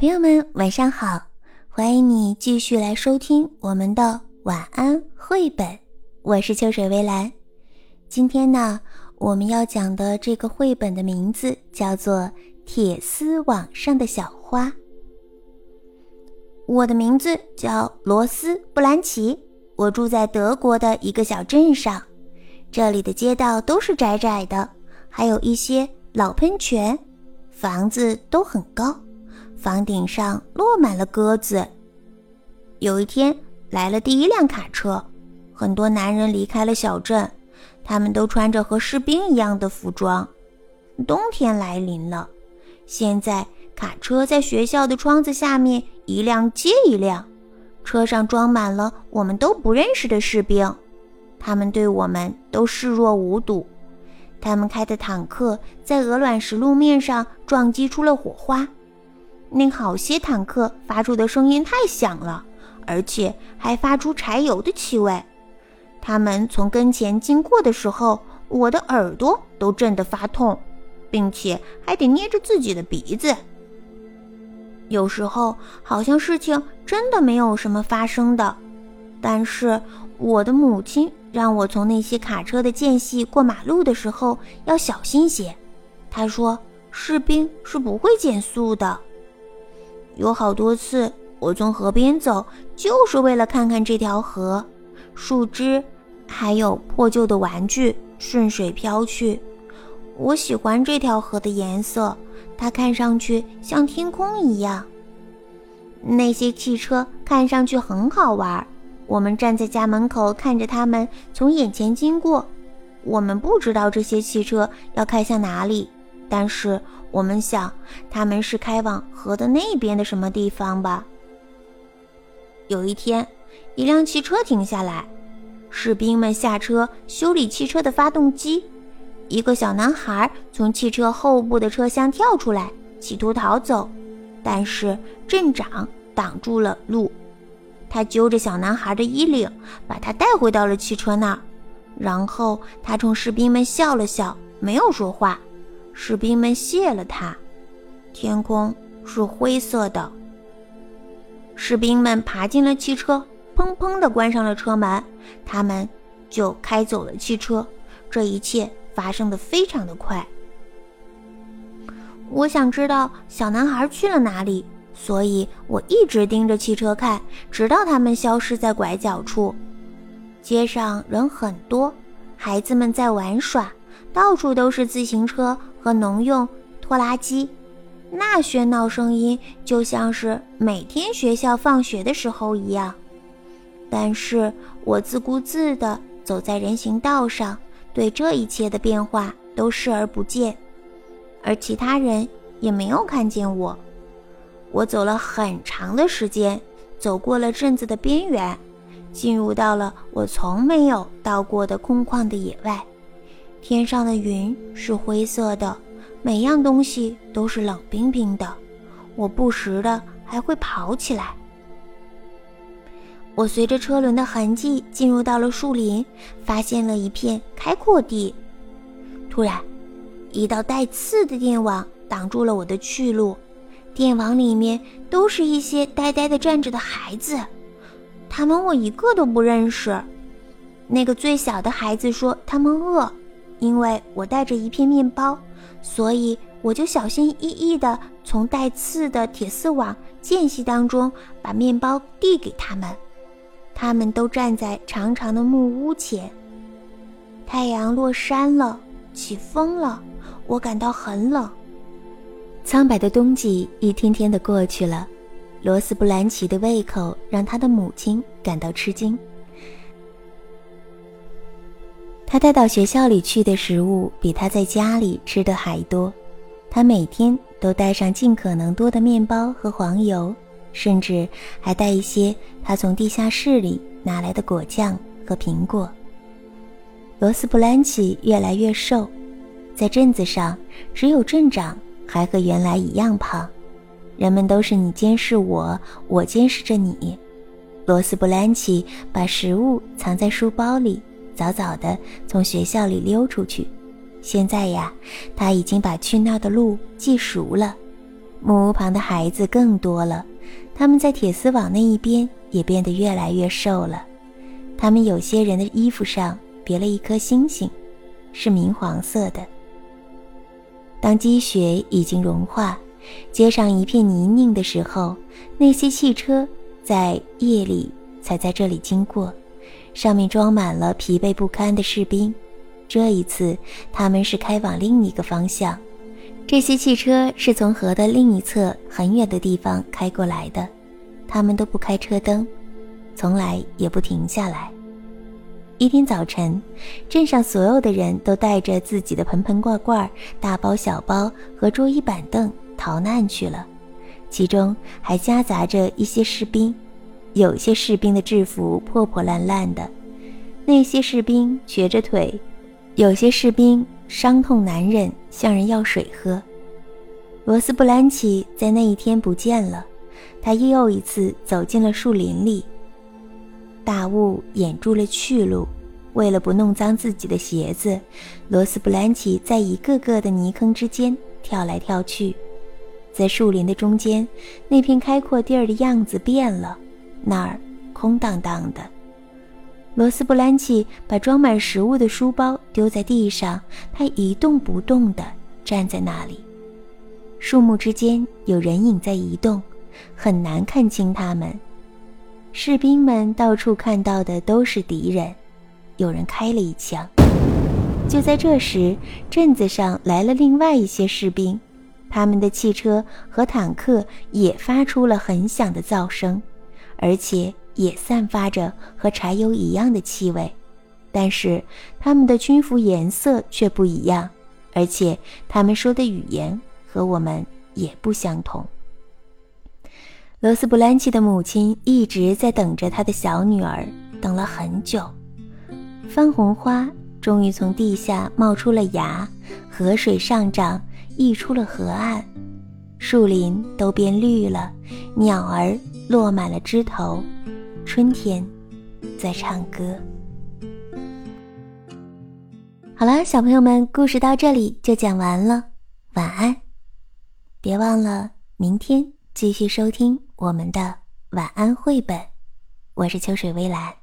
朋友们，晚上好！欢迎你继续来收听我们的晚安绘本。我是秋水微澜。今天呢，我们要讲的这个绘本的名字叫做《铁丝网上的小花》。我的名字叫罗斯·布兰奇，我住在德国的一个小镇上。这里的街道都是窄窄的，还有一些老喷泉，房子都很高。房顶上落满了鸽子。有一天来了第一辆卡车，很多男人离开了小镇，他们都穿着和士兵一样的服装。冬天来临了，现在卡车在学校的窗子下面一辆接一辆，车上装满了我们都不认识的士兵，他们对我们都视若无睹。他们开的坦克在鹅卵石路面上撞击出了火花。那好些坦克发出的声音太响了，而且还发出柴油的气味。他们从跟前经过的时候，我的耳朵都震得发痛，并且还得捏着自己的鼻子。有时候好像事情真的没有什么发生的，但是我的母亲让我从那些卡车的间隙过马路的时候要小心些。她说：“士兵是不会减速的。”有好多次，我从河边走，就是为了看看这条河。树枝，还有破旧的玩具顺水飘去。我喜欢这条河的颜色，它看上去像天空一样。那些汽车看上去很好玩。我们站在家门口看着它们从眼前经过。我们不知道这些汽车要开向哪里。但是我们想，他们是开往河的那边的什么地方吧？有一天，一辆汽车停下来，士兵们下车修理汽车的发动机。一个小男孩从汽车后部的车厢跳出来，企图逃走，但是镇长挡住了路。他揪着小男孩的衣领，把他带回到了汽车那儿，然后他冲士兵们笑了笑，没有说话。士兵们谢了他。天空是灰色的。士兵们爬进了汽车，砰砰地关上了车门，他们就开走了汽车。这一切发生的非常的快。我想知道小男孩去了哪里，所以我一直盯着汽车看，直到他们消失在拐角处。街上人很多，孩子们在玩耍，到处都是自行车。和农用拖拉机，那喧闹声音就像是每天学校放学的时候一样。但是我自顾自地走在人行道上，对这一切的变化都视而不见，而其他人也没有看见我。我走了很长的时间，走过了镇子的边缘，进入到了我从没有到过的空旷的野外。天上的云是灰色的，每样东西都是冷冰冰的。我不时的还会跑起来。我随着车轮的痕迹进入到了树林，发现了一片开阔地。突然，一道带刺的电网挡住了我的去路。电网里面都是一些呆呆的站着的孩子，他们我一个都不认识。那个最小的孩子说：“他们饿。”因为我带着一片面包，所以我就小心翼翼地从带刺的铁丝网间隙当中把面包递给他们。他们都站在长长的木屋前。太阳落山了，起风了，我感到很冷。苍白的冬季一天天的过去了，罗斯布兰奇的胃口让他的母亲感到吃惊。他带到学校里去的食物比他在家里吃的还多，他每天都带上尽可能多的面包和黄油，甚至还带一些他从地下室里拿来的果酱和苹果。罗斯布兰奇越来越瘦，在镇子上只有镇长还和原来一样胖，人们都是你监视我，我监视着你。罗斯布兰奇把食物藏在书包里。早早地从学校里溜出去，现在呀，他已经把去那儿的路记熟了。木屋旁的孩子更多了，他们在铁丝网那一边也变得越来越瘦了。他们有些人的衣服上别了一颗星星，是明黄色的。当积雪已经融化，街上一片泥泞的时候，那些汽车在夜里才在这里经过，上面装满了疲惫不堪的士兵。这一次，他们是开往另一个方向。这些汽车是从河的另一侧很远的地方开过来的，他们都不开车灯，从来也不停下来。一天早晨，镇上所有的人都带着自己的盆盆罐罐、大包小包和桌椅板凳逃难去了，其中还夹杂着一些士兵。有些士兵的制服破破烂烂的，那些士兵瘸着腿，有些士兵。伤痛难忍，向人要水喝。罗斯布兰奇在那一天不见了，他又一次走进了树林里。大雾掩住了去路，为了不弄脏自己的鞋子，罗斯布兰奇在一个个的泥坑之间跳来跳去。在树林的中间，那片开阔地儿的样子变了，那儿空荡荡的。罗斯布兰奇把装满食物的书包丢在地上，他一动不动地站在那里。树木之间有人影在移动，很难看清他们。士兵们到处看到的都是敌人，有人开了一枪。就在这时，镇子上来了另外一些士兵，他们的汽车和坦克也发出了很响的噪声，而且。也散发着和柴油一样的气味，但是他们的军服颜色却不一样，而且他们说的语言和我们也不相同。罗斯布兰奇的母亲一直在等着他的小女儿，等了很久。番红花终于从地下冒出了芽，河水上涨，溢出了河岸，树林都变绿了，鸟儿落满了枝头。春天，在唱歌。好了，小朋友们，故事到这里就讲完了，晚安。别忘了明天继续收听我们的晚安绘本。我是秋水微澜。